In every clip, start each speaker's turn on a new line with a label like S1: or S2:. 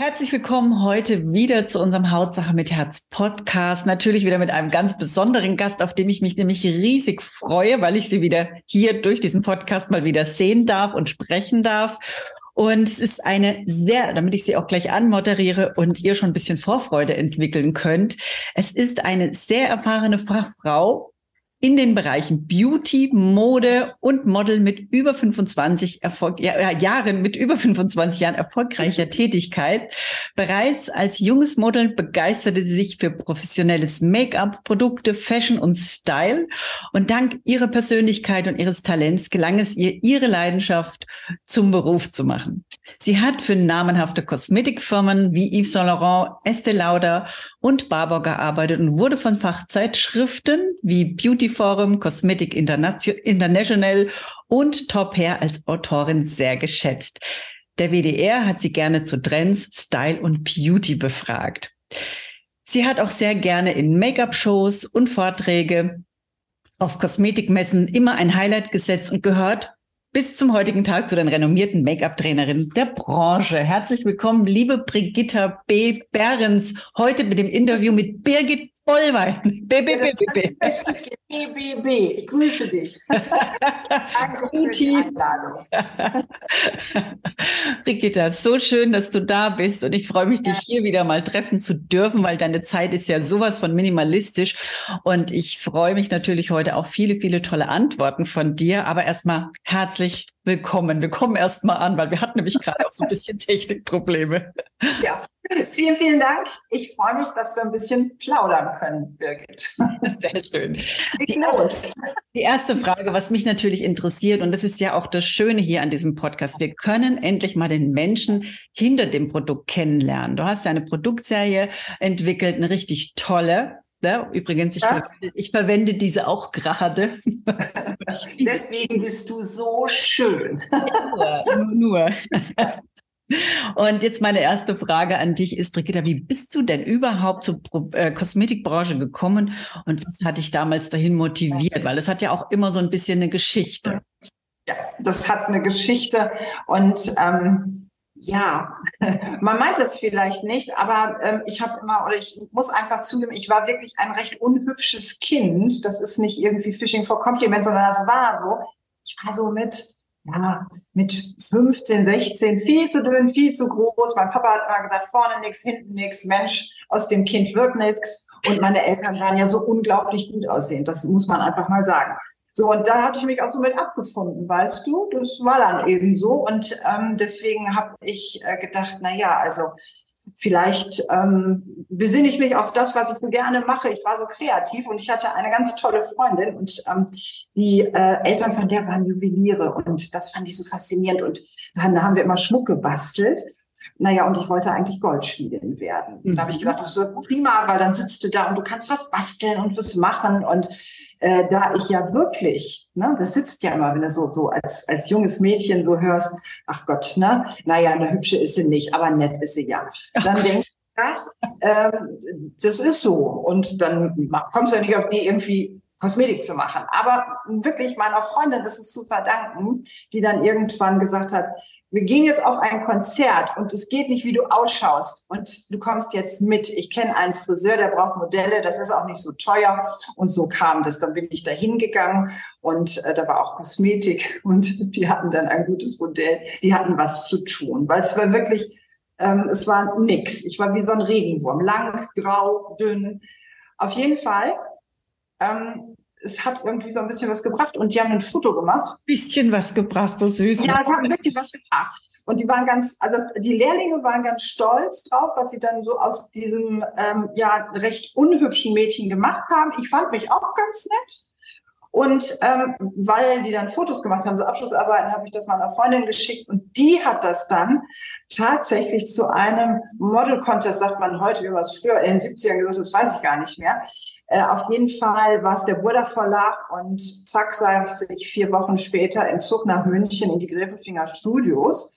S1: Herzlich willkommen heute wieder zu unserem Hautsache mit Herz Podcast. Natürlich wieder mit einem ganz besonderen Gast, auf dem ich mich nämlich riesig freue, weil ich sie wieder hier durch diesen Podcast mal wieder sehen darf und sprechen darf. Und es ist eine sehr, damit ich sie auch gleich anmoderiere und ihr schon ein bisschen Vorfreude entwickeln könnt. Es ist eine sehr erfahrene Fachfrau in den Bereichen Beauty, Mode und Model mit über 25 Erfolg, ja, Jahren, mit über 25 Jahren erfolgreicher Tätigkeit. Bereits als junges Model begeisterte sie sich für professionelles Make-up, Produkte, Fashion und Style. Und dank ihrer Persönlichkeit und ihres Talents gelang es ihr, ihre Leidenschaft zum Beruf zu machen. Sie hat für namenhafte Kosmetikfirmen wie Yves Saint Laurent, Estee Lauder und Barbour gearbeitet und wurde von Fachzeitschriften wie Beauty Forum, Cosmetic International und Top Hair als Autorin sehr geschätzt. Der WDR hat sie gerne zu Trends, Style und Beauty befragt. Sie hat auch sehr gerne in Make-up-Shows und Vorträge auf Kosmetikmessen immer ein Highlight gesetzt und gehört bis zum heutigen Tag zu den renommierten Make-up-Trainerinnen der Branche. Herzlich willkommen, liebe Brigitta B. Behrens, heute mit dem Interview mit Birgit Vollwein.
S2: BBBB. BBB. Ich grüße dich. Danke für die Einladung.
S1: Brigitta, so schön, dass du da bist und ich freue mich, dich hier wieder mal treffen zu dürfen, weil deine Zeit ist ja sowas von minimalistisch und ich freue mich natürlich heute auf viele, viele tolle Antworten von dir. Aber erstmal herzlich willkommen. Wir kommen erstmal an, weil wir hatten nämlich gerade auch so ein bisschen Technikprobleme.
S2: Ja, vielen, vielen Dank. Ich freue mich, dass wir ein bisschen plaudern können, Birgit.
S1: Sehr schön. Die, die erste Frage, was mich natürlich interessiert, und das ist ja auch das Schöne hier an diesem Podcast, wir können endlich mal den Menschen hinter dem Produkt kennenlernen. Du hast ja eine Produktserie entwickelt, eine richtig tolle. Ja, übrigens, ich, ja. verwende, ich, verwende, diese auch gerade.
S2: Deswegen bist du so schön.
S1: nur, nur. Und jetzt meine erste Frage an dich ist, Brigitta, wie bist du denn überhaupt zur äh, Kosmetikbranche gekommen und was hat dich damals dahin motiviert? Weil es hat ja auch immer so ein bisschen eine Geschichte.
S2: Ja, das hat eine Geschichte und ähm, ja, man meint es vielleicht nicht, aber ähm, ich habe immer, oder ich muss einfach zugeben, ich war wirklich ein recht unhübsches Kind. Das ist nicht irgendwie Fishing for Compliments, sondern das war so. Ich war so mit ja, mit 15, 16 viel zu dünn, viel zu groß. Mein Papa hat immer gesagt, vorne nichts, hinten nichts, Mensch, aus dem Kind wird nichts. Und meine Eltern waren ja so unglaublich gut aussehend, das muss man einfach mal sagen. So, und da hatte ich mich auch so mit abgefunden, weißt du? Das war dann eben so. Und ähm, deswegen habe ich äh, gedacht, na ja, also Vielleicht ähm, besinne ich mich auf das, was ich so gerne mache. Ich war so kreativ und ich hatte eine ganz tolle Freundin und ähm, die äh, Eltern von der waren Juweliere und das fand ich so faszinierend und dann haben wir immer Schmuck gebastelt. Naja, und ich wollte eigentlich Goldschmiedin werden. Mhm. Da habe ich gedacht, das ist prima, weil dann sitzt du da und du kannst was basteln und was machen und äh, da ich ja wirklich, ne, das sitzt ja immer, wenn du so, so als, als junges Mädchen so hörst, ach Gott, ne, naja, eine hübsche ist sie nicht, aber nett ist sie ja. Dann denkst du, ja, ähm, das ist so. Und dann kommst du ja nicht auf die irgendwie Kosmetik zu machen. Aber wirklich meiner Freundin ist es zu verdanken, die dann irgendwann gesagt hat, wir gehen jetzt auf ein Konzert und es geht nicht, wie du ausschaust und du kommst jetzt mit. Ich kenne einen Friseur, der braucht Modelle, das ist auch nicht so teuer und so kam das. Dann bin ich da hingegangen und äh, da war auch Kosmetik und die hatten dann ein gutes Modell, die hatten was zu tun, weil es war wirklich, ähm, es war nix. Ich war wie so ein Regenwurm, lang, grau, dünn. Auf jeden Fall ähm, es hat irgendwie so ein bisschen was gebracht und die haben ein Foto gemacht.
S1: Bisschen was gebracht, so süß.
S2: Ja, es hat wirklich was gebracht. Und die waren ganz, also die Lehrlinge waren ganz stolz drauf, was sie dann so aus diesem ähm, ja recht unhübschen Mädchen gemacht haben. Ich fand mich auch ganz nett. Und ähm, weil die dann Fotos gemacht haben, so Abschlussarbeiten, habe ich das meiner Freundin geschickt und die hat das dann tatsächlich zu einem Model Contest, sagt man heute, wie was früher in den 70ern gesagt, das weiß ich gar nicht mehr. Äh, auf jeden Fall war es der Burda Verlag und zack saß ich vier Wochen später im Zug nach München in die Gräfelfinger Studios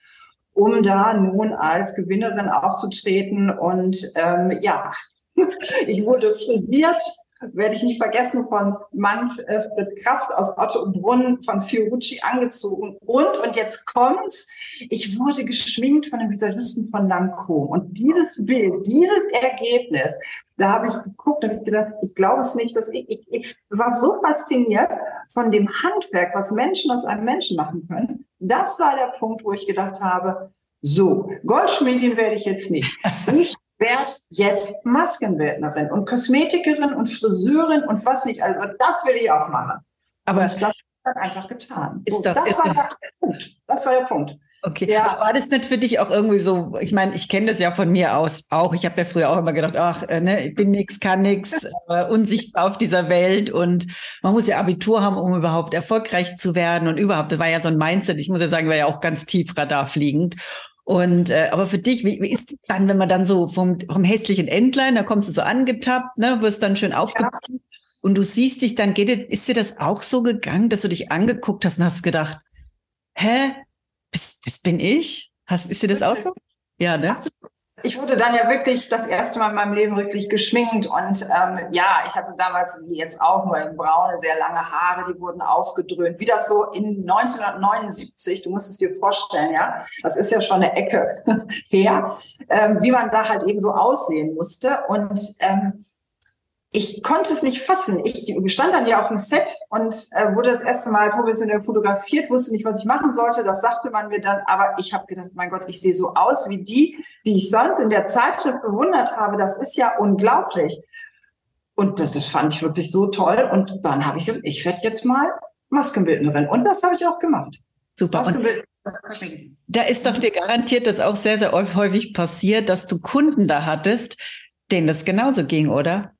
S2: um da nun als Gewinnerin aufzutreten. Und ähm, ja, ich wurde frisiert, werde ich nicht vergessen, von Manfred Kraft aus Otto und Brunn von Fiorucci angezogen. Und, und jetzt kommt's, ich wurde geschminkt von dem Visagisten von Lancôme. Und dieses Bild, dieses Ergebnis, da habe ich geguckt und ich gedacht, ich glaube es nicht, dass ich, ich, ich war so fasziniert von dem Handwerk, was Menschen aus einem Menschen machen können. Das war der Punkt, wo ich gedacht habe, so, Goldschmiedin werde ich jetzt nicht. Ich werde jetzt Maskenbildnerin und Kosmetikerin und Friseurin und was nicht. Also das will ich auch machen. Aber und das hat einfach getan.
S1: Ist so, das,
S2: ist war der Punkt. das war der Punkt.
S1: Okay, ja. war das nicht für dich auch irgendwie so, ich meine, ich kenne das ja von mir aus auch, ich habe ja früher auch immer gedacht, ach, äh, ne, ich bin nix, kann nix, äh, unsichtbar auf dieser Welt und man muss ja Abitur haben, um überhaupt erfolgreich zu werden und überhaupt, das war ja so ein Mindset, ich muss ja sagen, war ja auch ganz tief radarfliegend und äh, aber für dich, wie, wie ist dann, wenn man dann so vom, vom hässlichen Endline, da kommst du so angetappt, ne, wirst dann schön aufgepackt ja. und du siehst dich dann, geht dir, ist dir das auch so gegangen, dass du dich angeguckt hast und hast gedacht, hä, das bin ich? Hast, ist dir das auch so?
S2: Ja, ne? Ich wurde dann ja wirklich das erste Mal in meinem Leben wirklich geschminkt und ähm, ja, ich hatte damals wie jetzt auch nur in braune, sehr lange Haare, die wurden aufgedröhnt, wie das so in 1979, du musst es dir vorstellen, ja, das ist ja schon eine Ecke her, ähm, wie man da halt eben so aussehen musste. Und ähm, ich konnte es nicht fassen. Ich stand dann ja auf dem Set und äh, wurde das erste Mal professionell fotografiert, wusste nicht, was ich machen sollte. Das sagte man mir dann, aber ich habe gedacht, mein Gott, ich sehe so aus wie die, die ich sonst in der Zeitschrift bewundert habe. Das ist ja unglaublich. Und das, das fand ich wirklich so toll. Und dann habe ich gedacht, ich werde jetzt mal Maskenbildnerin. Und das habe ich auch gemacht.
S1: Super. da ist doch dir garantiert das auch sehr, sehr häufig passiert, dass du Kunden da hattest, denen das genauso ging, oder?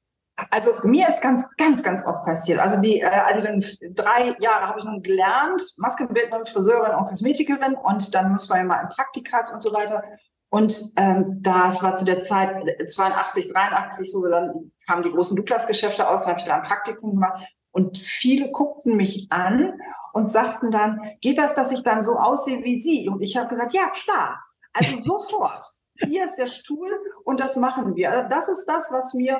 S2: Also mir ist ganz, ganz, ganz oft passiert. Also die, äh, also dann drei Jahre habe ich nun gelernt, Maskenbildnerin, Friseurin und Kosmetikerin und dann muss man ja mal im Praktikas und so weiter. Und ähm, das war zu der Zeit 82, 83 so, dann kamen die großen Douglas-Geschäfte aus, dann habe ich da ein Praktikum gemacht und viele guckten mich an und sagten dann, geht das, dass ich dann so aussehe wie Sie? Und ich habe gesagt, ja klar, also sofort. Hier ist der Stuhl und das machen wir. Also das ist das, was mir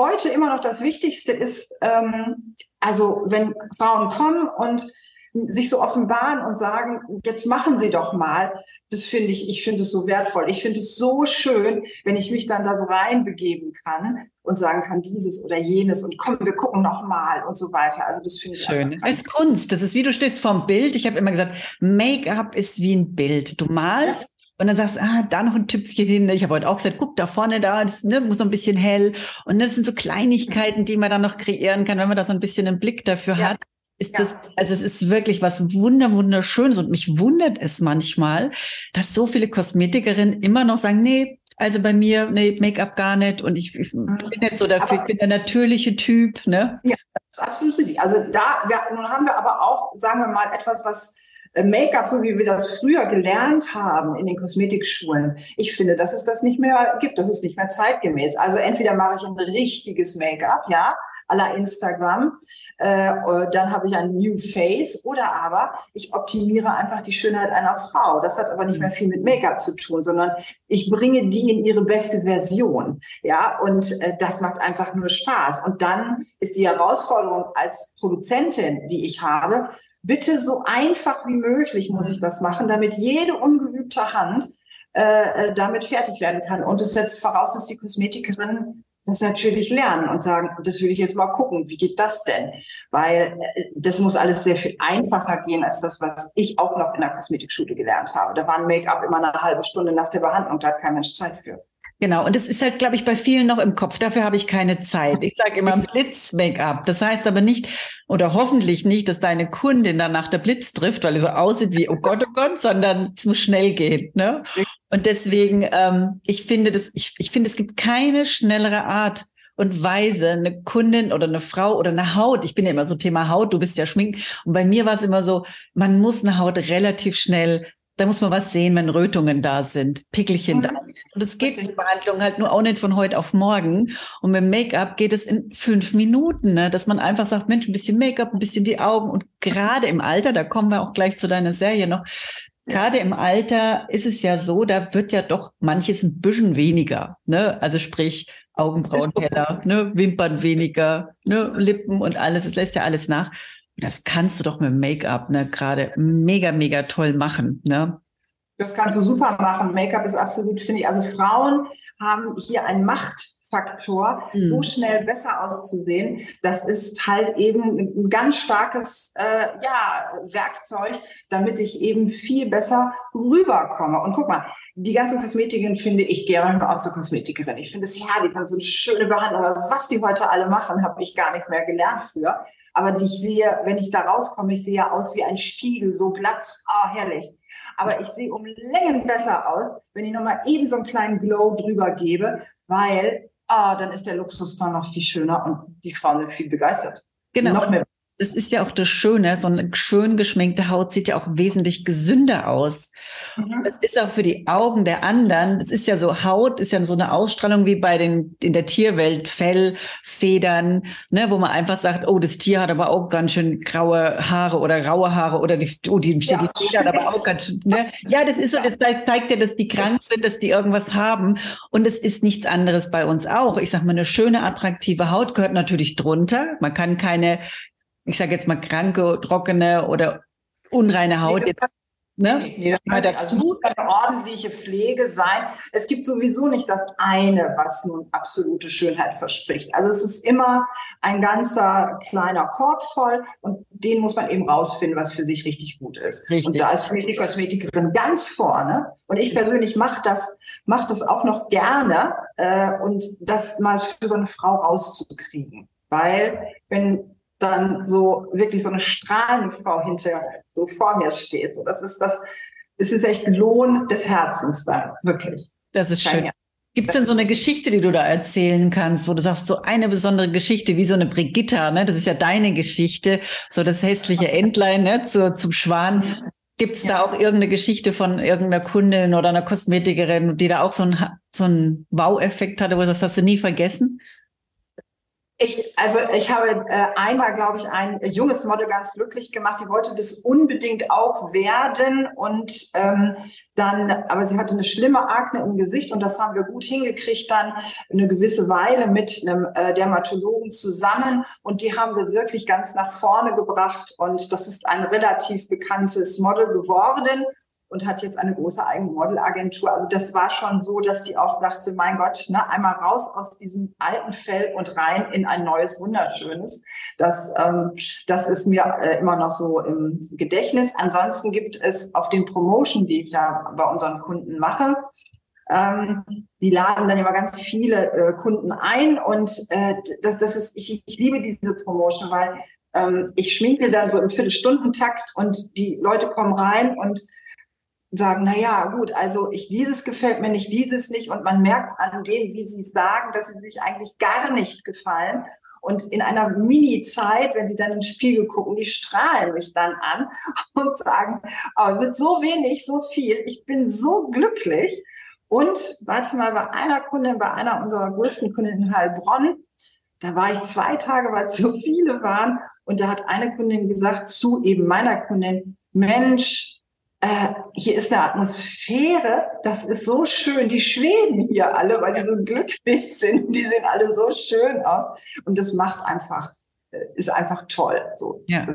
S2: heute immer noch das Wichtigste ist, ähm, also wenn Frauen kommen und sich so offenbaren und sagen, jetzt machen Sie doch mal. Das finde ich, ich finde es so wertvoll. Ich finde es so schön, wenn ich mich dann da so reinbegeben kann und sagen kann, dieses oder jenes und komm, wir gucken noch mal und so weiter. Also das finde ich
S1: schön. Es ist Kunst. Das ist wie du stehst vorm Bild. Ich habe immer gesagt, Make-up ist wie ein Bild. Du malst und dann sagst du, ah, da noch ein Tüpfchen hin. Ich habe heute auch gesagt, guck da vorne da, das ne, muss noch ein bisschen hell. Und das sind so Kleinigkeiten, die man dann noch kreieren kann, wenn man da so ein bisschen einen Blick dafür ja. hat. Ist ja. das, also es ist wirklich was wunder, wunderschönes. Und mich wundert es manchmal, dass so viele Kosmetikerinnen immer noch sagen, nee, also bei mir, nee, Make-up gar nicht. Und ich, ich mhm. bin nicht so dafür, aber, ich bin der natürliche Typ, ne?
S2: Ja, das ist absolut richtig. Also da, wir, nun haben wir aber auch, sagen wir mal, etwas, was Make-up, so wie wir das früher gelernt haben in den Kosmetikschulen, ich finde, dass es das nicht mehr gibt, das ist nicht mehr zeitgemäß. Also entweder mache ich ein richtiges Make-up, ja, à la Instagram, äh, dann habe ich ein New Face oder aber ich optimiere einfach die Schönheit einer Frau. Das hat aber nicht mehr viel mit Make-up zu tun, sondern ich bringe die in ihre beste Version. Ja, und äh, das macht einfach nur Spaß. Und dann ist die Herausforderung als Produzentin, die ich habe, bitte so einfach wie möglich muss ich das machen, damit jede ungeübte Hand äh, äh, damit fertig werden kann. Und es setzt voraus, dass die Kosmetikerinnen das natürlich lernen und sagen, das will ich jetzt mal gucken, wie geht das denn? Weil äh, das muss alles sehr viel einfacher gehen als das, was ich auch noch in der Kosmetikschule gelernt habe. Da war ein Make-up immer eine halbe Stunde nach der Behandlung, da hat kein Mensch Zeit für.
S1: Genau, und es ist halt, glaube ich, bei vielen noch im Kopf. Dafür habe ich keine Zeit. Ich sage immer Blitz-Make-up. Das heißt aber nicht oder hoffentlich nicht, dass deine Kundin dann nach der Blitz trifft, weil sie so aussieht wie, oh Gott, oh Gott, sondern es muss schnell gehen. Ne? Und deswegen, ähm, ich finde das, ich, ich finde, es gibt keine schnellere Art und Weise eine Kundin oder eine Frau oder eine Haut, ich bin ja immer so Thema Haut, du bist ja schmink, und bei mir war es immer so, man muss eine Haut relativ schnell da muss man was sehen, wenn Rötungen da sind, Pickelchen mhm. da sind. Und es geht die Behandlung halt nur auch nicht von heute auf morgen. Und mit Make-up geht es in fünf Minuten, ne? dass man einfach sagt, Mensch, ein bisschen Make-up, ein bisschen die Augen. Und gerade im Alter, da kommen wir auch gleich zu deiner Serie noch, gerade im Alter ist es ja so, da wird ja doch manches ein bisschen weniger. Ne? Also sprich, Augenbrauen heller, ne? Wimpern weniger, ne? Lippen und alles, es lässt ja alles nach. Das kannst du doch mit Make-up ne, gerade mega, mega toll machen. Ne?
S2: Das kannst du super machen. Make-up ist absolut, finde ich. Also Frauen haben hier einen Machtfaktor, mhm. so schnell besser auszusehen. Das ist halt eben ein ganz starkes äh, ja, Werkzeug, damit ich eben viel besser rüberkomme. Und guck mal, die ganzen Kosmetikerin finde ich gerne auch zur Kosmetikerin. Ich finde es herrlich, haben so eine schöne Behandlung. Also was die heute alle machen, habe ich gar nicht mehr gelernt früher. Aber ich sehe, wenn ich da rauskomme, ich sehe aus wie ein Spiegel, so glatt, ah, herrlich. Aber ich sehe um Längen besser aus, wenn ich nochmal eben so einen kleinen Glow drüber gebe, weil, ah, dann ist der Luxus da noch viel schöner und die Frauen sind viel begeistert.
S1: Genau. Noch mehr das ist ja auch das Schöne, so eine schön geschminkte Haut sieht ja auch wesentlich gesünder aus. Mhm. Das ist auch für die Augen der anderen. Es ist ja so, Haut ist ja so eine Ausstrahlung wie bei den, in der Tierwelt, Fell, Federn, ne, wo man einfach sagt, oh, das Tier hat aber auch ganz schön graue Haare oder raue Haare oder die, oh, die, ja. die Federn aber auch ganz schön, ne? Ja, das ist so, das zeigt ja, dass die krank sind, dass die irgendwas haben. Und es ist nichts anderes bei uns auch. Ich sag mal, eine schöne, attraktive Haut gehört natürlich drunter. Man kann keine ich sage jetzt mal kranke, trockene oder unreine Haut jetzt.
S2: Ne? Nee, das kann also eine ordentliche Pflege sein. Es gibt sowieso nicht das eine, was nun absolute Schönheit verspricht. Also es ist immer ein ganzer kleiner Korb voll und den muss man eben rausfinden, was für sich richtig gut ist. Richtig. Und da ist die Kosmetikerin ganz vorne. Und ich persönlich mache das, mach das auch noch gerne äh, und das mal für so eine Frau rauszukriegen. Weil wenn dann so wirklich so eine strahlende Frau hinter so vor mir steht. So, das ist das, es ist echt Lohn des Herzens dann, wirklich.
S1: Das ist schön. Gibt es denn so eine Geschichte, die du da erzählen kannst, wo du sagst, so eine besondere Geschichte, wie so eine Brigitta, ne? Das ist ja deine Geschichte, so das hässliche Entlein, ne? Zu, zum Schwan. Gibt es ja. da auch irgendeine Geschichte von irgendeiner Kundin oder einer Kosmetikerin, die da auch so einen so einen Wow-Effekt hatte, wo du sagst, hast du nie vergessen?
S2: Ich, also ich habe äh, einmal, glaube ich, ein junges Model ganz glücklich gemacht. Die wollte das unbedingt auch werden und ähm, dann, aber sie hatte eine schlimme Akne im Gesicht und das haben wir gut hingekriegt dann eine gewisse Weile mit einem äh, Dermatologen zusammen und die haben wir wirklich ganz nach vorne gebracht und das ist ein relativ bekanntes Model geworden und hat jetzt eine große eigene Modelagentur. Also das war schon so, dass die auch sagte, mein Gott, ne, einmal raus aus diesem alten Fell und rein in ein neues, wunderschönes. Das, ähm, das ist mir äh, immer noch so im Gedächtnis. Ansonsten gibt es auf den Promotion, die ich ja bei unseren Kunden mache, ähm, die laden dann immer ganz viele äh, Kunden ein und äh, das, das ist, ich, ich liebe diese Promotion, weil ähm, ich schminke dann so im Viertelstundentakt und die Leute kommen rein und sagen, na ja, gut, also ich dieses gefällt mir nicht, dieses nicht und man merkt an dem, wie sie sagen, dass sie sich eigentlich gar nicht gefallen. Und in einer Mini-Zeit, wenn sie dann ins Spiegel gucken, die strahlen mich dann an und sagen, oh, mit so wenig, so viel, ich bin so glücklich. Und warte mal, bei einer Kundin, bei einer unserer größten Kundinnen in Heilbronn, da war ich zwei Tage, weil so viele waren. Und da hat eine Kundin gesagt zu eben meiner Kundin, Mensch, äh, hier ist eine Atmosphäre, das ist so schön. Die schweben hier alle, weil die so glücklich sind. Die sehen alle so schön aus. Und das macht einfach, äh, ist einfach toll. So.
S1: Ja,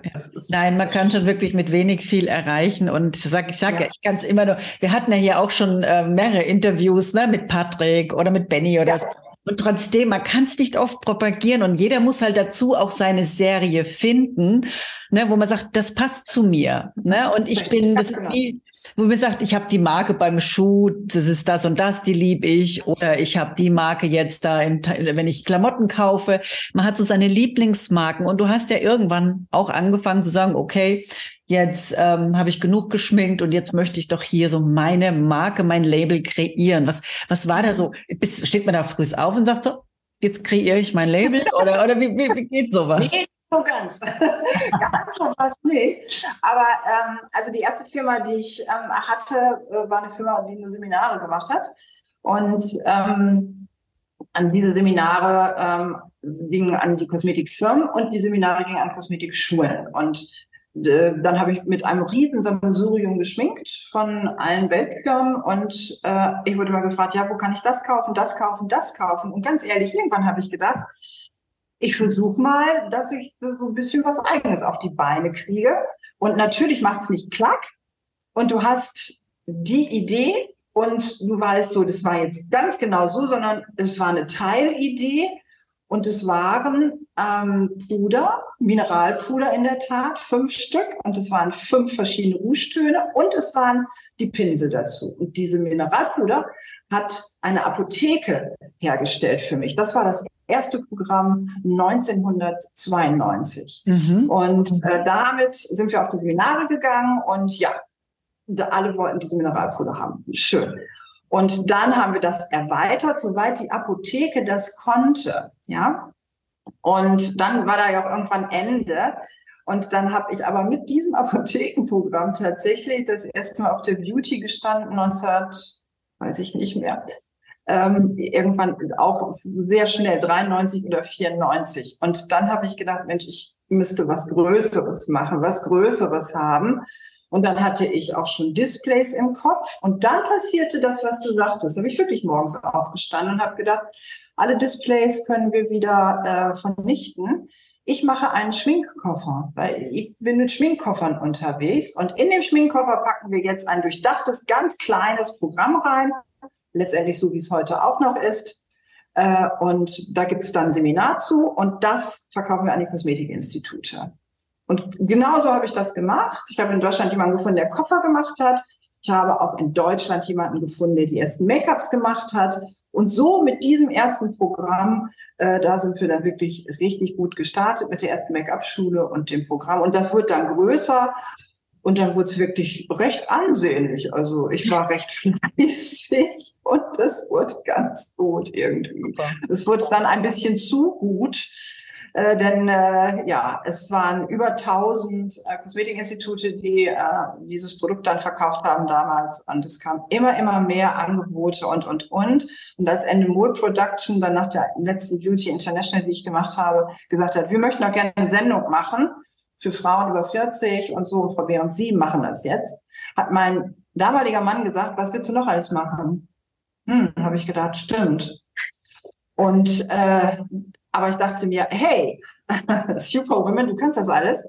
S1: Nein, man kann schon wirklich mit wenig viel erreichen. Und ich sage ich sag ja. ja, ich kann es immer nur, wir hatten ja hier auch schon äh, mehrere Interviews ne, mit Patrick oder mit Benny oder ja. so. Und trotzdem, man kann es nicht oft propagieren und jeder muss halt dazu auch seine Serie finden, ne, wo man sagt, das passt zu mir. Ne? Und ich bin, das ist genau. wie, wo man sagt, ich habe die Marke beim Schuh, das ist das und das, die liebe ich. Oder ich habe die Marke jetzt da, im, wenn ich Klamotten kaufe. Man hat so seine Lieblingsmarken und du hast ja irgendwann auch angefangen zu sagen, okay, jetzt ähm, habe ich genug geschminkt und jetzt möchte ich doch hier so meine Marke, mein Label kreieren. Was, was war da so? Bis, steht man da früh auf und sagt so, jetzt kreiere ich mein Label oder, oder wie, wie, wie geht sowas?
S2: Nee, so ganz. ganz so was nicht. Aber ähm, also die erste Firma, die ich ähm, hatte, äh, war eine Firma, die nur Seminare gemacht hat. Und ähm, an diese Seminare ähm, gingen an die Kosmetikfirmen und die Seminare gingen an Kosmetikschulen. Und dann habe ich mit einem riesen Sammelsurium geschminkt von allen Weltfirmen und äh, ich wurde mal gefragt, ja, wo kann ich das kaufen, das kaufen, das kaufen? Und ganz ehrlich, irgendwann habe ich gedacht, ich versuche mal, dass ich so ein bisschen was Eigenes auf die Beine kriege. Und natürlich macht es nicht klack. Und du hast die Idee und du weißt so, das war jetzt ganz genau so, sondern es war eine Teilidee und es waren ähm, Puder, Mineralpuder in der Tat, fünf Stück. Und es waren fünf verschiedene Rougetöne und es waren die Pinsel dazu. Und diese Mineralpuder hat eine Apotheke hergestellt für mich. Das war das erste Programm 1992. Mhm. Und äh, damit sind wir auf die Seminare gegangen und ja, alle wollten diese Mineralpuder haben. Schön. Und dann haben wir das erweitert, soweit die Apotheke das konnte. Ja. Und dann war da ja auch irgendwann Ende. Und dann habe ich aber mit diesem Apothekenprogramm tatsächlich das erste Mal auf der Beauty gestanden, 19, weiß ich nicht mehr. Ähm, irgendwann auch sehr schnell, 93 oder 94. Und dann habe ich gedacht, Mensch, ich müsste was Größeres machen, was Größeres haben. Und dann hatte ich auch schon Displays im Kopf. Und dann passierte das, was du sagtest. Da habe ich wirklich morgens aufgestanden und habe gedacht, alle Displays können wir wieder äh, vernichten. Ich mache einen Schminkkoffer, weil ich bin mit Schminkkoffern unterwegs. Und in dem Schminkkoffer packen wir jetzt ein durchdachtes, ganz kleines Programm rein. Letztendlich so, wie es heute auch noch ist. Äh, und da gibt es dann ein Seminar zu. Und das verkaufen wir an die Kosmetikinstitute. Und genauso habe ich das gemacht. Ich habe in Deutschland jemanden gefunden, der Koffer gemacht hat. Ich habe auch in Deutschland jemanden gefunden, der die ersten Make-ups gemacht hat. Und so mit diesem ersten Programm, äh, da sind wir dann wirklich richtig gut gestartet mit der ersten Make-up-Schule und dem Programm. Und das wird dann größer. Und dann wurde es wirklich recht ansehnlich. Also ich war recht fleißig und das wurde ganz gut irgendwie. Es wurde dann ein bisschen zu gut. Äh, denn äh, ja, es waren über 1000 äh, Kosmetikinstitute, die äh, dieses Produkt dann verkauft haben damals. Und es kam immer, immer mehr Angebote und, und, und. Und als Endemol Production dann nach der letzten Beauty International, die ich gemacht habe, gesagt hat, wir möchten auch gerne eine Sendung machen für Frauen über 40 und so, während Sie machen das jetzt, hat mein damaliger Mann gesagt, was willst du noch alles machen? Hm, habe ich gedacht, stimmt. Und äh, aber ich dachte mir, hey, Superwoman, du kannst das alles.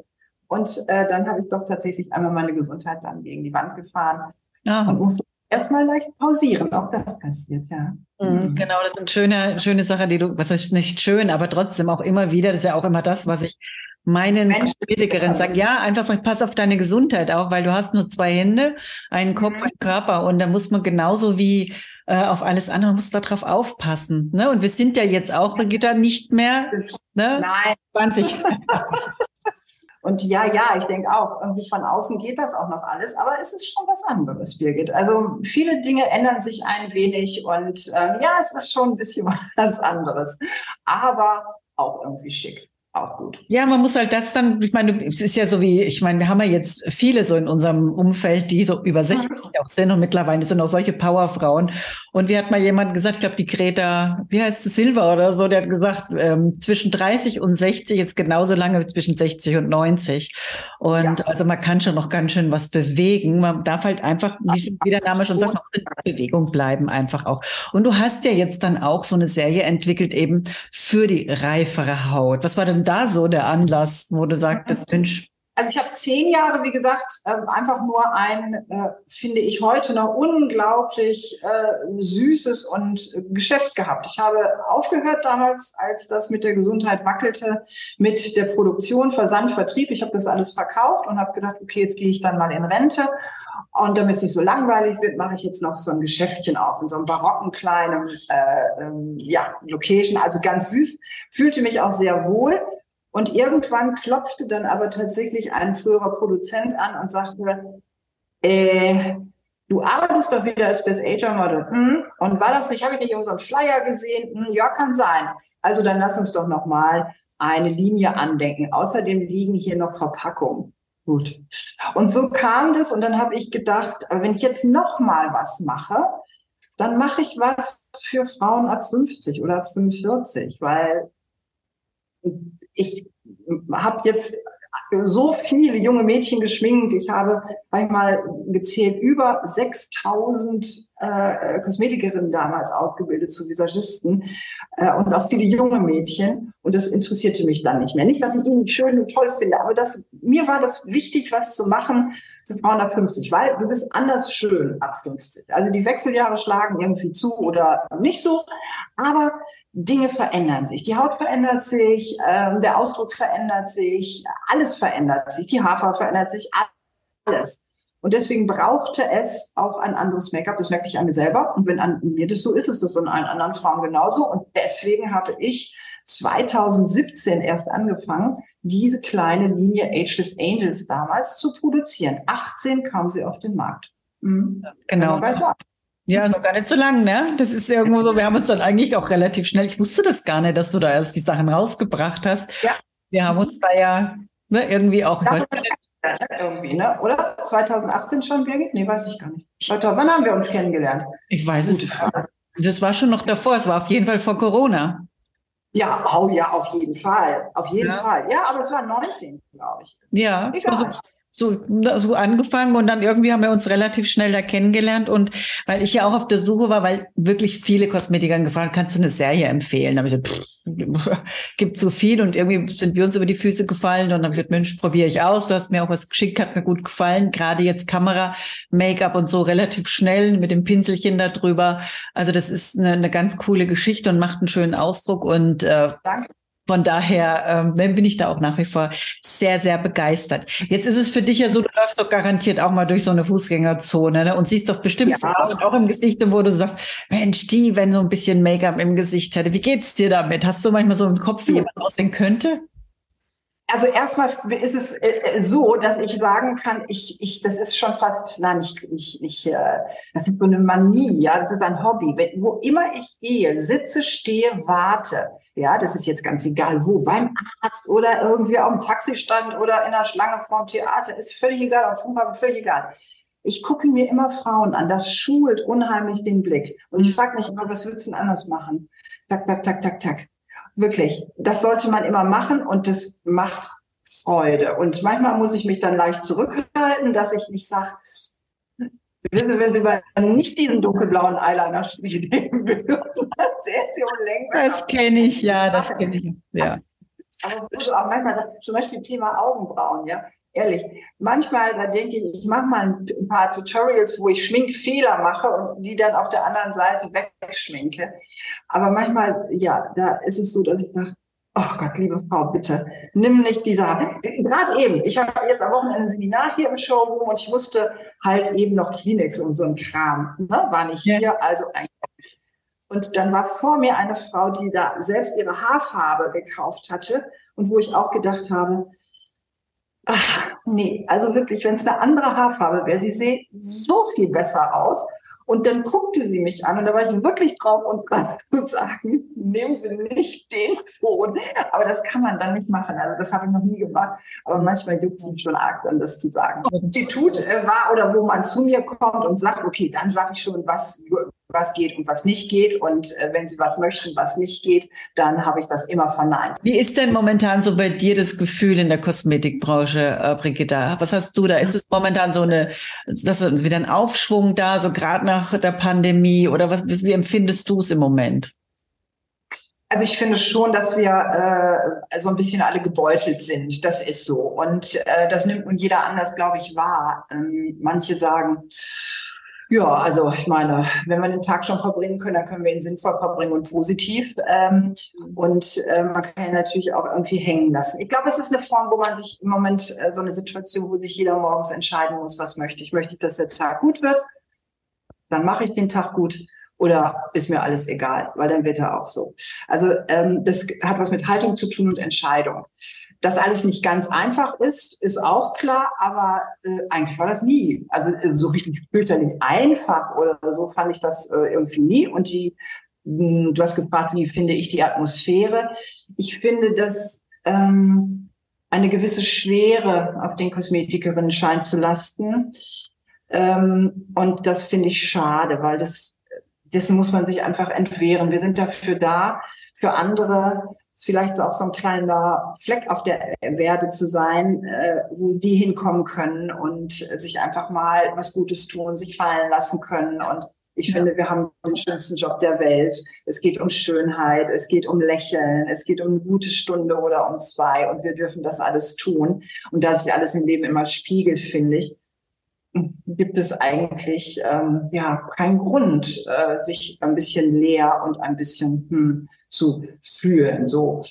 S2: Und äh, dann habe ich doch tatsächlich einmal meine Gesundheit dann gegen die Wand gefahren ja. und musste erstmal leicht pausieren. Auch das passiert, ja.
S1: Mhm, genau, das sind schöne, schöne Sache, die du, was ist nicht schön, aber trotzdem auch immer wieder, das ist ja auch immer das, was ich meinen Politikerinnen sage, ja, einfach so, pass auf deine Gesundheit auch, weil du hast nur zwei Hände, einen Kopf, mhm. einen Körper und da muss man genauso wie äh, auf alles andere muss da drauf aufpassen. Ne? Und wir sind ja jetzt auch, Brigitta, nicht mehr ne?
S2: Nein. 20. Und ja, ja, ich denke auch, irgendwie von außen geht das auch noch alles, aber es ist schon was anderes, Birgit. Also viele Dinge ändern sich ein wenig und ähm, ja, es ist schon ein bisschen was anderes, aber auch irgendwie schick auch gut.
S1: Ja, man muss halt das dann, ich meine, es ist ja so wie, ich meine, wir haben ja jetzt viele so in unserem Umfeld, die so über 60 mhm. auch sind und mittlerweile sind auch solche Powerfrauen. Und wie hat mal jemand gesagt, ich glaube, die Greta, wie heißt es, Silva oder so, der hat gesagt, ähm, zwischen 30 und 60 ist genauso lange wie zwischen 60 und 90. Und ja. also man kann schon noch ganz schön was bewegen. Man darf halt einfach, wie, der Name schon sagt, in Bewegung bleiben einfach auch. Und du hast ja jetzt dann auch so eine Serie entwickelt eben für die reifere Haut. Was war denn da so der Anlass, wo du sagtest, Mensch,
S2: also ich habe zehn Jahre, wie gesagt, ähm, einfach nur ein, äh, finde ich heute noch unglaublich äh, süßes und Geschäft gehabt. Ich habe aufgehört damals, als das mit der Gesundheit wackelte, mit der Produktion, Versand, Vertrieb. Ich habe das alles verkauft und habe gedacht, okay, jetzt gehe ich dann mal in Rente. Und damit es nicht so langweilig wird, mache ich jetzt noch so ein Geschäftchen auf in so einem barocken kleinen äh, ähm, ja, Location, also ganz süß. Fühlte mich auch sehr wohl und irgendwann klopfte dann aber tatsächlich ein früherer Produzent an und sagte, äh, du arbeitest doch wieder als Best Ager Model. Hm? Und war das nicht, habe ich nicht irgendeinen Flyer gesehen? Hm, ja, kann sein. Also dann lass uns doch nochmal eine Linie andenken. Außerdem liegen hier noch Verpackungen. Gut. Und so kam das und dann habe ich gedacht, wenn ich jetzt nochmal was mache, dann mache ich was für Frauen ab 50 oder ab 45, weil ich habe jetzt so viele junge Mädchen geschminkt. Ich habe einmal gezählt, über 6000 äh, Kosmetikerinnen damals ausgebildet zu Visagisten äh, und auch viele junge Mädchen. Und das interessierte mich dann nicht mehr. Nicht, dass ich die nicht schön und toll finde, aber das, mir war das wichtig, was zu machen für Frauen ab 50, weil du bist anders schön ab 50. Also die Wechseljahre schlagen irgendwie zu oder nicht so, aber Dinge verändern sich. Die Haut verändert sich, äh, der Ausdruck verändert sich, alles verändert sich, die Haarfarbe verändert sich, alles. Und deswegen brauchte es auch ein anderes Make-up. Das merkte ich an mir selber. Und wenn an mir das so ist, ist das an allen anderen Frauen genauso. Und deswegen habe ich 2017 erst angefangen, diese kleine Linie Ageless Angels damals zu produzieren. 18 kam sie auf den Markt.
S1: Mhm. Genau. Ja, noch gar nicht so lang, ne? Das ist irgendwo so, wir haben uns dann eigentlich auch relativ schnell, ich wusste das gar nicht, dass du da erst die Sachen rausgebracht hast. Ja. Wir haben uns da ja ne, irgendwie auch, ich weiß nicht,
S2: irgendwie, ne? Oder? 2018 schon, Birgit? Nee, weiß ich gar nicht. Warte, wann haben wir uns kennengelernt?
S1: Ich weiß es nicht. Das war schon noch davor, es war auf jeden Fall vor Corona.
S2: Ja, oh ja, auf jeden Fall. Auf jeden ja. Fall. Ja, aber es war 19, glaube ich.
S1: Ja, es war so so, so angefangen und dann irgendwie haben wir uns relativ schnell da kennengelernt und weil ich ja auch auf der Suche war, weil wirklich viele Kosmetikern gefragt, kannst du eine Serie empfehlen? Da habe ich gesagt, pff, gibt so viel und irgendwie sind wir uns über die Füße gefallen und dann habe ich gesagt, Mensch, probiere ich aus. Du hast mir auch was geschickt, hat mir gut gefallen. Gerade jetzt Kamera, Make-up und so relativ schnell mit dem Pinselchen da drüber. Also das ist eine, eine ganz coole Geschichte und macht einen schönen Ausdruck und äh, Danke. Von daher ähm, bin ich da auch nach wie vor sehr, sehr begeistert. Jetzt ist es für dich ja so, du läufst doch garantiert auch mal durch so eine Fußgängerzone ne? und siehst doch bestimmt ja. Frauen auch im Gesicht, wo du sagst, Mensch, die, wenn so ein bisschen Make-up im Gesicht hätte, wie geht's dir damit? Hast du manchmal so im Kopf, wie jemand aussehen könnte?
S2: Also erstmal ist es äh, so, dass ich sagen kann, ich, ich, das ist schon fast, nein, nicht, nicht, nicht, äh, das ist so eine Manie, ja, das ist ein Hobby. Wenn, wo immer ich gehe, sitze, stehe, warte, ja, das ist jetzt ganz egal wo, beim Arzt oder irgendwie auf dem Taxistand oder in der Schlange vorm Theater, ist völlig egal, auf Flughafen, völlig egal. Ich gucke mir immer Frauen an, das schult unheimlich den Blick. Und ich frage mich immer, was würdest du denn anders machen? Tak, tak, tak, tak, tak. Wirklich, das sollte man immer machen und das macht Freude. Und manchmal muss ich mich dann leicht zurückhalten, dass ich nicht sage, Wissen Sie, wenn Sie mal nicht diesen dunkelblauen Eyeliner nehmen würden, dann
S1: sehen Sie unlänglich. Das kenne ich, ja, das kenne ich. Ja.
S2: Aber auch manchmal, zum Beispiel Thema Augenbrauen, ja. Ehrlich, manchmal, da denke ich, ich mache mal ein paar Tutorials, wo ich Schminkfehler mache und die dann auf der anderen Seite wegschminke. Aber manchmal, ja, da ist es so, dass ich dachte, Oh Gott, liebe Frau, bitte, nimm nicht diese Gerade eben, ich habe jetzt am Wochenende ein Seminar hier im Showroom und ich musste halt eben noch Kleenex um so ein Kram. Ne? War nicht hier, also ein. Und dann war vor mir eine Frau, die da selbst ihre Haarfarbe gekauft hatte und wo ich auch gedacht habe, ach, nee, also wirklich, wenn es eine andere Haarfarbe wäre, sie sieht so viel besser aus. Und dann guckte sie mich an und da war ich wirklich drauf und dran zu sagen, nehmen Sie nicht den Ton. Aber das kann man dann nicht machen. Also das habe ich noch nie gemacht. Aber manchmal juckt es mich schon arg, dann das zu sagen. Institut äh, war oder wo man zu mir kommt und sagt, okay, dann sage ich schon, was was geht und was nicht geht. Und äh, wenn Sie was möchten, was nicht geht, dann habe ich das immer verneint.
S1: Wie ist denn momentan so bei dir das Gefühl in der Kosmetikbranche, äh, Brigitta? Was hast du da? Ist es momentan so eine, das ist wieder ein Aufschwung da, so gerade nach der Pandemie? Oder was, wie empfindest du es im Moment?
S2: Also ich finde schon, dass wir äh, so ein bisschen alle gebeutelt sind. Das ist so. Und äh, das nimmt nun jeder anders, glaube ich, wahr. Ähm, manche sagen, ja, also ich meine, wenn wir den Tag schon verbringen können, dann können wir ihn sinnvoll verbringen und positiv. Ähm, und äh, man kann ihn natürlich auch irgendwie hängen lassen. Ich glaube, es ist eine Form, wo man sich im Moment äh, so eine Situation, wo sich jeder morgens entscheiden muss, was möchte ich. Möchte ich, dass der Tag gut wird? Dann mache ich den Tag gut. Oder ist mir alles egal, weil dann wird er auch so. Also ähm, das hat was mit Haltung zu tun und Entscheidung. Dass alles nicht ganz einfach ist, ist auch klar, aber äh, eigentlich war das nie. Also äh, so richtig fürchterlich einfach oder so fand ich das äh, irgendwie nie. Und die, mh, hm, du hast gefragt, wie finde ich die Atmosphäre? Ich finde, dass ähm, eine gewisse Schwere auf den Kosmetikerinnen scheint zu lasten. Ähm, und das finde ich schade, weil das, dessen muss man sich einfach entwehren. Wir sind dafür da, für andere vielleicht auch so ein kleiner Fleck auf der Erde zu sein, äh, wo die hinkommen können und sich einfach mal was Gutes tun, sich fallen lassen können. Und ich ja. finde, wir haben den schönsten Job der Welt. Es geht um Schönheit, es geht um Lächeln, es geht um eine gute Stunde oder um zwei und wir dürfen das alles tun. Und da sich alles im Leben immer spiegelt, finde ich, gibt es eigentlich ähm, ja keinen Grund, äh, sich ein bisschen leer und ein bisschen hm, zu fühlen. So,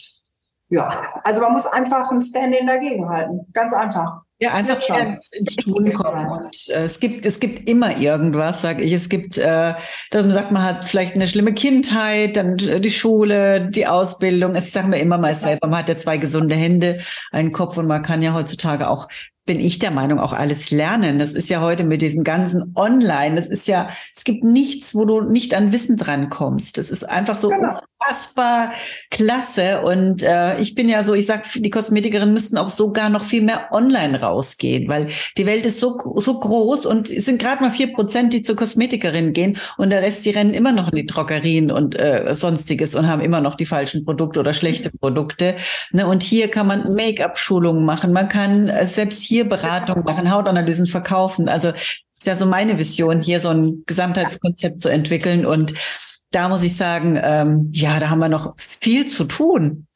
S2: ja, also man muss einfach ein Stand-in dagegen halten. Ganz einfach.
S1: Ja, einfach schon ins Tun kommen. Und äh, es gibt, es gibt immer irgendwas, sage ich. Es gibt, äh, dass man sagt, man hat vielleicht eine schlimme Kindheit, dann die Schule, die Ausbildung. Es sagen wir immer mal selber, man hat ja zwei gesunde Hände, einen Kopf und man kann ja heutzutage auch bin ich der Meinung, auch alles lernen. Das ist ja heute mit diesem ganzen Online. Das ist ja, es gibt nichts, wo du nicht an Wissen dran kommst. Das ist einfach so genau. Unfassbar klasse. Und äh, ich bin ja so, ich sag, die Kosmetikerinnen müssten auch sogar noch viel mehr online rausgehen, weil die Welt ist so, so groß und es sind gerade mal vier Prozent, die zur Kosmetikerin gehen und der Rest, die rennen immer noch in die Drogerien und äh, sonstiges und haben immer noch die falschen Produkte oder schlechte Produkte. Ne? Und hier kann man Make-up-Schulungen machen. Man kann äh, selbst hier Tierberatung machen, Hautanalysen verkaufen. Also ist ja so meine Vision, hier so ein Gesamtheitskonzept zu entwickeln. Und da muss ich sagen, ähm, ja, da haben wir noch viel zu tun.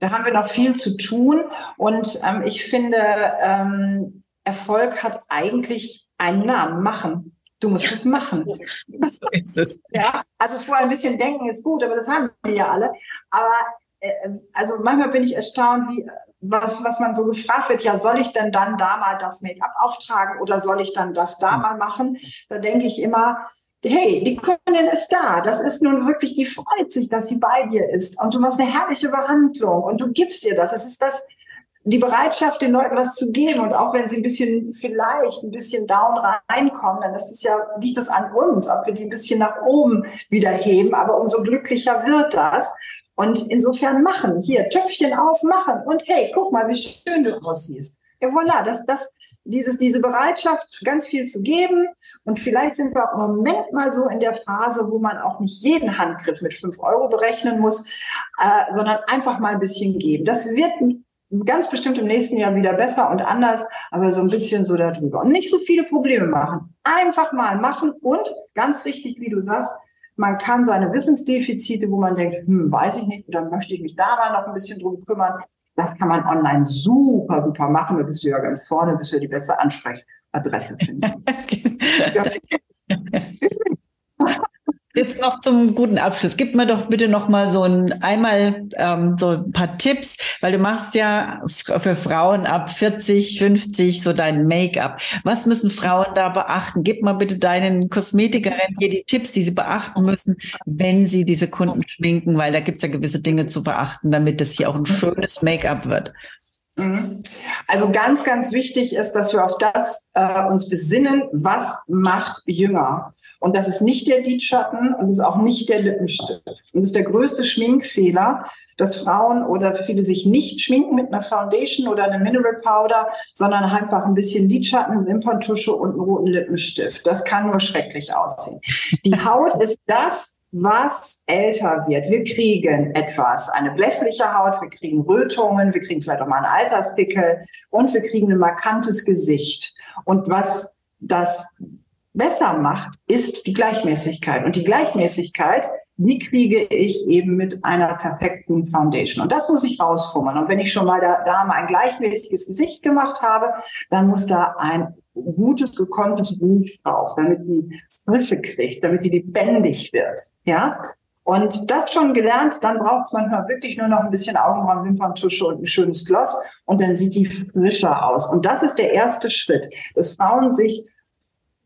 S2: Da haben wir noch viel zu tun. Und ähm, ich finde, ähm, Erfolg hat eigentlich einen Namen, machen. Du musst es machen. So ist es. Ja, also vorher ein bisschen denken ist gut, aber das haben wir ja alle. Aber äh, also manchmal bin ich erstaunt, wie was, was man so gefragt wird, ja, soll ich denn dann da mal das Make-up auftragen oder soll ich dann das da hm. mal machen? Da denke ich immer, hey, die Kundin ist da. Das ist nun wirklich, die freut sich, dass sie bei dir ist. Und du machst eine herrliche Behandlung und du gibst dir das. Es ist das, die Bereitschaft, den Leuten was zu geben. Und auch wenn sie ein bisschen, vielleicht ein bisschen down reinkommen, dann ist es ja, liegt das an uns, ob wir die ein bisschen nach oben wieder heben. Aber umso glücklicher wird das. Und insofern machen, hier Töpfchen aufmachen und hey, guck mal, wie schön du aussiehst. Ja, voilà, das, das, dieses, diese Bereitschaft, ganz viel zu geben. Und vielleicht sind wir im Moment mal so in der Phase, wo man auch nicht jeden Handgriff mit fünf Euro berechnen muss, äh, sondern einfach mal ein bisschen geben. Das wird ganz bestimmt im nächsten Jahr wieder besser und anders, aber so ein bisschen so darüber. Und nicht so viele Probleme machen. Einfach mal machen und ganz richtig, wie du sagst, man kann seine Wissensdefizite, wo man denkt, hm, weiß ich nicht, oder möchte ich mich da mal noch ein bisschen drum kümmern, das kann man online super, super machen. Da bist du ja ganz vorne, bist du ja die beste Ansprechdresse finden.
S1: Jetzt noch zum guten Abschluss. Gib mir doch bitte noch mal so ein einmal ähm, so ein paar Tipps, weil du machst ja für Frauen ab 40, 50 so dein Make-up. Was müssen Frauen da beachten? Gib mal bitte deinen Kosmetikerinnen hier die Tipps, die sie beachten müssen, wenn sie diese Kunden schminken, weil da gibt's ja gewisse Dinge zu beachten, damit es hier auch ein schönes Make-up wird.
S2: Mhm. Also ganz, ganz wichtig ist, dass wir auf das äh, uns besinnen, was macht jünger. Und das ist nicht der Lidschatten und ist auch nicht der Lippenstift. Und das ist der größte Schminkfehler, dass Frauen oder viele sich nicht schminken mit einer Foundation oder einem Mineral Powder, sondern einfach ein bisschen Lidschatten, Wimperntusche und einen roten Lippenstift. Das kann nur schrecklich aussehen. Die Haut ist das, was älter wird. Wir kriegen etwas, eine blässliche Haut, wir kriegen Rötungen, wir kriegen vielleicht auch mal einen Alterspickel und wir kriegen ein markantes Gesicht. Und was das besser macht, ist die Gleichmäßigkeit. Und die Gleichmäßigkeit, die kriege ich eben mit einer perfekten Foundation. Und das muss ich rausfummeln. Und wenn ich schon mal der Dame ein gleichmäßiges Gesicht gemacht habe, dann muss da ein gutes, gekonntes Rouge drauf, damit die Frische kriegt, damit die lebendig wird. Ja? Und das schon gelernt, dann braucht es manchmal wirklich nur noch ein bisschen Augenbrauen, Wimperntusche und ein schönes Gloss und dann sieht die frischer aus. Und das ist der erste Schritt, dass Frauen sich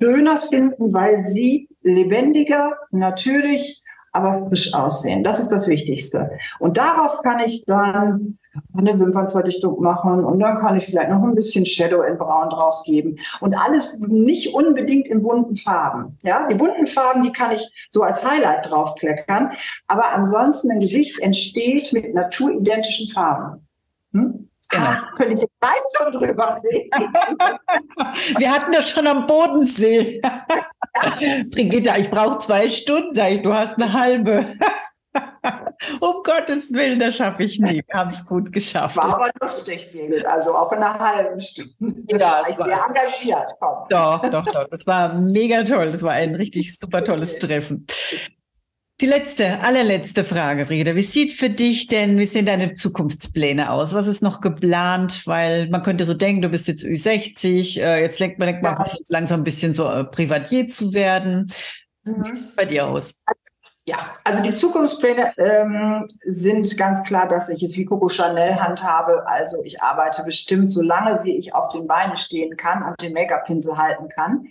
S2: schöner finden, weil sie lebendiger, natürlich, aber frisch aussehen. Das ist das Wichtigste. Und darauf kann ich dann eine Wimpernverdichtung machen und dann kann ich vielleicht noch ein bisschen Shadow in Braun drauf geben. Und alles nicht unbedingt in bunten Farben. Ja, die bunten Farben, die kann ich so als Highlight draufkleckern. Aber ansonsten ein Gesicht entsteht mit naturidenttischen Farben. Hm? Genau. Ah, könnte ich jetzt schon drüber reden.
S1: Wir hatten das schon am Bodensee. Brigitta, ich brauche zwei Stunden, sag ich, du hast eine halbe. um Gottes Willen, das schaffe ich nie. Wir haben es gut geschafft.
S2: War aber lustig, Birgit. Also auch in einer halben Stunde. Ja, war ich sehr engagiert.
S1: Komm. Doch, doch, doch. Das war mega toll. Das war ein richtig super tolles Treffen. Die letzte, allerletzte Frage, Brigitte. Wie sieht für dich denn, wie sehen deine Zukunftspläne aus? Was ist noch geplant? Weil man könnte so denken, du bist jetzt Ü60, äh, jetzt lenkt man, denkt man, ja. langsam ein bisschen so äh, Privatier zu werden. Mhm. Wie sieht bei dir aus?
S2: Ja, also die Zukunftspläne ähm, sind ganz klar, dass ich es wie Coco Chanel handhabe. Also ich arbeite bestimmt so lange, wie ich auf den Beinen stehen kann und den Make-up-Pinsel halten kann.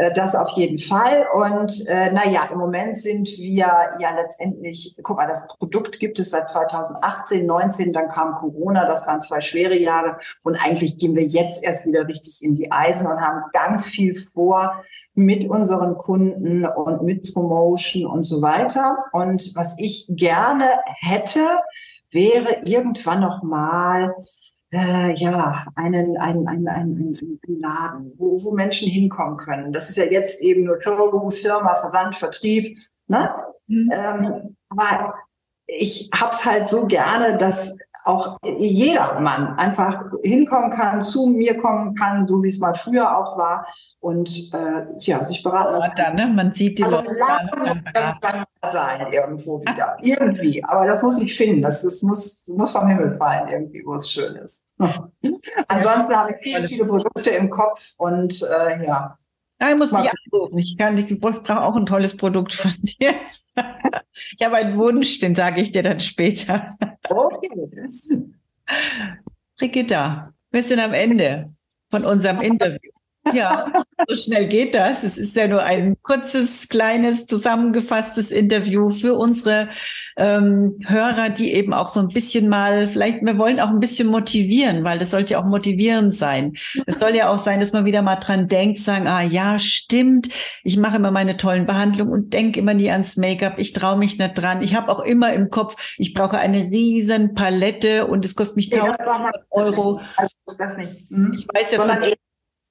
S2: Äh, das auf jeden Fall. Und äh, naja, im Moment sind wir ja letztendlich, guck mal, das Produkt gibt es seit 2018, 19, dann kam Corona, das waren zwei schwere Jahre. Und eigentlich gehen wir jetzt erst wieder richtig in die Eisen und haben ganz viel vor mit unseren Kunden und mit Promotion und so weiter. Und was ich gerne hätte, wäre irgendwann noch mal äh, ja, einen, einen, einen, einen, einen Laden, wo, wo Menschen hinkommen können. Das ist ja jetzt eben nur Showroom, Firma, Versand, Vertrieb. Ne? Mhm. Ähm, aber ich hab's halt so gerne, dass auch jeder Mann einfach hinkommen kann, zu mir kommen kann, so wie es mal früher auch war und äh, ja, sich beraten lassen
S1: kann. ne? Man sieht die also Leute
S2: dann sein irgendwo wieder, irgendwie. Aber das muss ich finden. Das, das muss, muss vom Himmel fallen irgendwie, wo es schön ist. Ansonsten habe ich viele, viele Produkte im Kopf und äh, ja.
S1: Da muss ich anrufen. Ich, kann, ich brauche auch ein tolles Produkt von dir. ich habe einen Wunsch, den sage ich dir dann später. Okay. Brigitta, wir sind am Ende von unserem Interview. Ja, so schnell geht das. Es ist ja nur ein kurzes, kleines, zusammengefasstes Interview für unsere ähm, Hörer, die eben auch so ein bisschen mal, vielleicht, wir wollen auch ein bisschen motivieren, weil das sollte ja auch motivierend sein. Es soll ja auch sein, dass man wieder mal dran denkt, sagen, ah ja, stimmt, ich mache immer meine tollen Behandlungen und denke immer nie ans Make-up, ich traue mich nicht dran. Ich habe auch immer im Kopf, ich brauche eine riesen Palette und es kostet mich 1000 Euro. Also das nicht. Mhm. Ich weiß ja von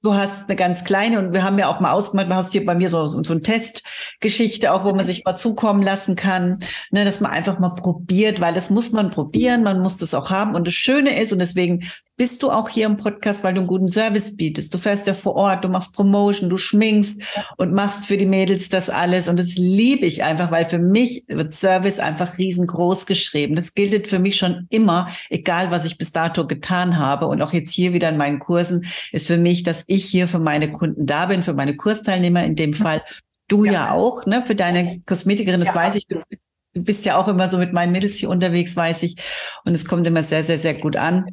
S1: du hast eine ganz kleine und wir haben ja auch mal ausgemacht, du hast hier bei mir so, so, so eine Testgeschichte auch, wo man sich mal zukommen lassen kann, ne, dass man einfach mal probiert, weil das muss man probieren, man muss das auch haben. Und das Schöne ist und deswegen bist du auch hier im Podcast, weil du einen guten Service bietest. Du fährst ja vor Ort, du machst Promotion, du schminkst und machst für die Mädels das alles. Und das liebe ich einfach, weil für mich wird Service einfach riesengroß geschrieben. Das gilt für mich schon immer, egal was ich bis dato getan habe. Und auch jetzt hier wieder in meinen Kursen ist für mich, dass ich hier für meine Kunden da bin, für meine Kursteilnehmer in dem Fall. Du ja, ja auch, ne, für deine Kosmetikerin, das ja, weiß ich. Du, du bist ja auch immer so mit meinen Mädels hier unterwegs, weiß ich. Und es kommt immer sehr, sehr, sehr gut an.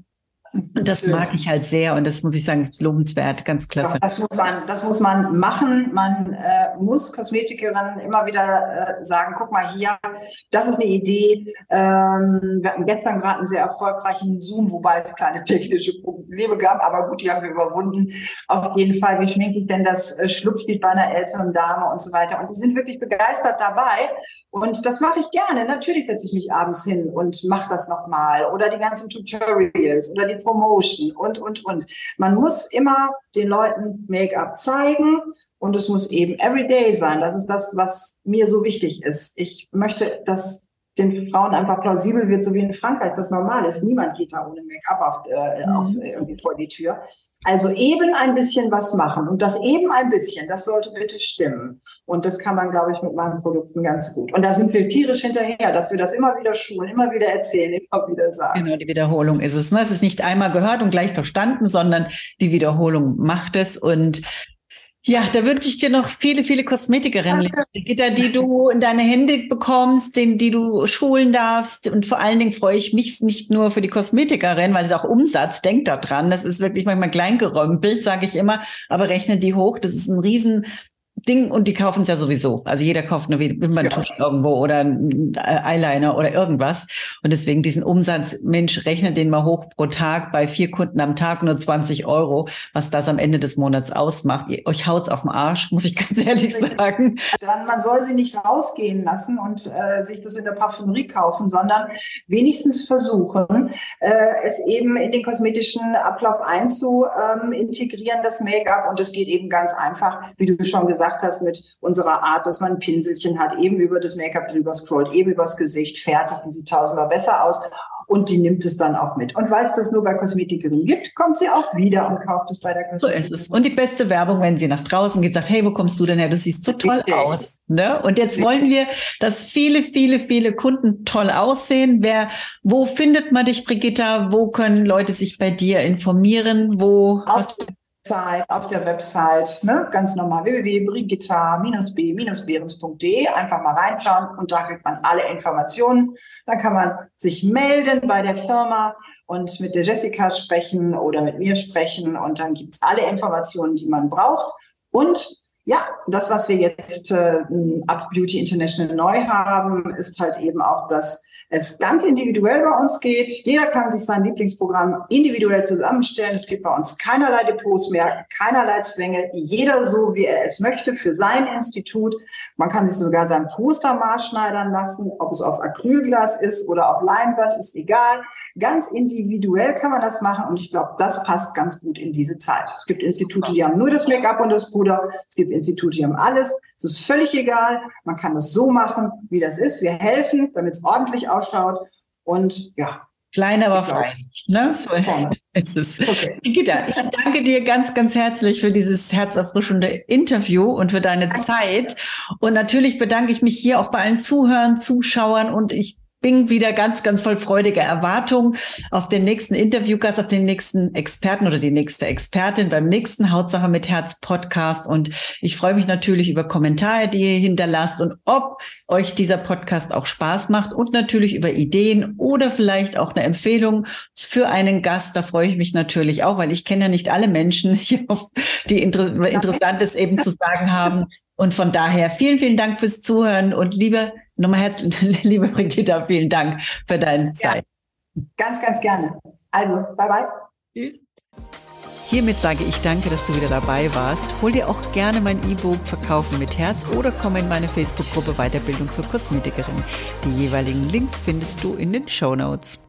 S1: Und das mag ich halt sehr und das muss ich sagen, ist lobenswert, ganz klasse. Ja,
S2: das muss man, das muss man machen. Man äh, muss Kosmetikerinnen immer wieder äh, sagen, guck mal hier, das ist eine Idee. Ähm, wir hatten gestern gerade einen sehr erfolgreichen Zoom, wobei es kleine technische Probleme gab, aber gut, die haben wir überwunden. Auf jeden Fall, wie schminke ich denn das äh, Schlupflied bei einer älteren Dame und so weiter. Und die sind wirklich begeistert dabei. Und das mache ich gerne. Natürlich setze ich mich abends hin und mache das nochmal. Oder die ganzen Tutorials oder die Promotion und, und, und. Man muss immer den Leuten Make-up zeigen und es muss eben everyday sein. Das ist das, was mir so wichtig ist. Ich möchte, dass den Frauen einfach plausibel wird, so wie in Frankreich das normal ist. Niemand geht da ohne Make-up auf, äh, mhm. auf, äh, irgendwie vor die Tür. Also eben ein bisschen was machen. Und das eben ein bisschen, das sollte bitte stimmen. Und das kann man, glaube ich, mit meinen Produkten ganz gut. Und da sind wir tierisch hinterher, dass wir das immer wieder schulen, immer wieder erzählen, immer wieder sagen.
S1: Genau, die Wiederholung ist es. Ne? Es ist nicht einmal gehört und gleich verstanden, sondern die Wiederholung macht es. Und ja, da wünsche ich dir noch viele, viele Kosmetikerinnen, Gitter, die du in deine Hände bekommst, den, die du schulen darfst. Und vor allen Dingen freue ich mich nicht nur für die Kosmetikerin, weil es auch Umsatz, denkt da dran. Das ist wirklich manchmal kleingerömpelt, sage ich immer, aber rechne die hoch. Das ist ein riesen Ding und die kaufen es ja sowieso. Also jeder kauft eine Wimperntusche ja. irgendwo oder ein Eyeliner oder irgendwas. Und deswegen diesen Umsatz, Mensch, rechnet den mal hoch pro Tag bei vier Kunden am Tag nur 20 Euro, was das am Ende des Monats ausmacht. Ihr, euch haut's auf den Arsch, muss ich ganz ehrlich sagen.
S2: Dann, man soll sie nicht rausgehen lassen und äh, sich das in der Parfümerie kaufen, sondern wenigstens versuchen, äh, es eben in den kosmetischen Ablauf einzu ähm, das Make-up. Und es geht eben ganz einfach, wie du schon gesagt gesagt hast, mit unserer Art, dass man ein Pinselchen hat, eben über das Make-up drüber scrollt, eben übers Gesicht, fertig, die sieht tausendmal besser aus und die nimmt es dann auch mit. Und weil es das nur bei Kosmetikerin gibt, kommt sie auch wieder und kauft es bei der
S1: Kosmetikerin. So ist es. Und die beste Werbung, wenn sie nach draußen geht, sagt, hey, wo kommst du denn her? Du siehst so toll Richtig. aus. Ne? Und jetzt wollen wir, dass viele, viele, viele Kunden toll aussehen. Wer, wo findet man dich, Brigitta? Wo können Leute sich bei dir informieren? Wo?
S2: Auf, Website, auf der Website, ne, ganz normal www.brigitta-b-behrens.de, einfach mal reinschauen und da kriegt man alle Informationen. Dann kann man sich melden bei der Firma und mit der Jessica sprechen oder mit mir sprechen und dann gibt's alle Informationen, die man braucht. Und ja, das, was wir jetzt äh, ab Beauty International neu haben, ist halt eben auch das es ganz individuell bei uns geht. Jeder kann sich sein Lieblingsprogramm individuell zusammenstellen. Es gibt bei uns keinerlei Depots mehr, keinerlei Zwänge. Jeder so, wie er es möchte, für sein Institut. Man kann sich sogar sein Poster maßschneidern lassen, ob es auf Acrylglas ist oder auf Leinwand, ist egal. Ganz individuell kann man das machen und ich glaube, das passt ganz gut in diese Zeit. Es gibt Institute, die haben nur das Make-up und das Puder. Es gibt Institute, die haben alles. Es ist völlig egal. Man kann es so machen, wie das ist. Wir helfen, damit es ordentlich ausschaut. Und ja.
S1: Klein, aber fein. Ne? So ist es. Okay. Gitta, ich danke dir ganz, ganz herzlich für dieses herzerfrischende Interview und für deine Zeit. Und natürlich bedanke ich mich hier auch bei allen Zuhörern, Zuschauern und ich bin wieder ganz, ganz voll freudiger Erwartung auf den nächsten Interviewgast, auf den nächsten Experten oder die nächste Expertin beim nächsten Hautsache mit Herz Podcast. Und ich freue mich natürlich über Kommentare, die ihr hinterlasst und ob euch dieser Podcast auch Spaß macht und natürlich über Ideen oder vielleicht auch eine Empfehlung für einen Gast. Da freue ich mich natürlich auch, weil ich kenne ja nicht alle Menschen, die inter Interessantes eben zu sagen haben. Und von daher vielen, vielen Dank fürs Zuhören und liebe, nochmal herzlich, liebe Brigitta, vielen Dank für deine Zeit.
S2: Ja, ganz, ganz gerne. Also, bye bye. Tschüss.
S1: Hiermit sage ich danke, dass du wieder dabei warst. Hol dir auch gerne mein E-Book Verkaufen mit Herz oder komm in meine Facebook-Gruppe Weiterbildung für Kosmetikerin. Die jeweiligen Links findest du in den Show Notes.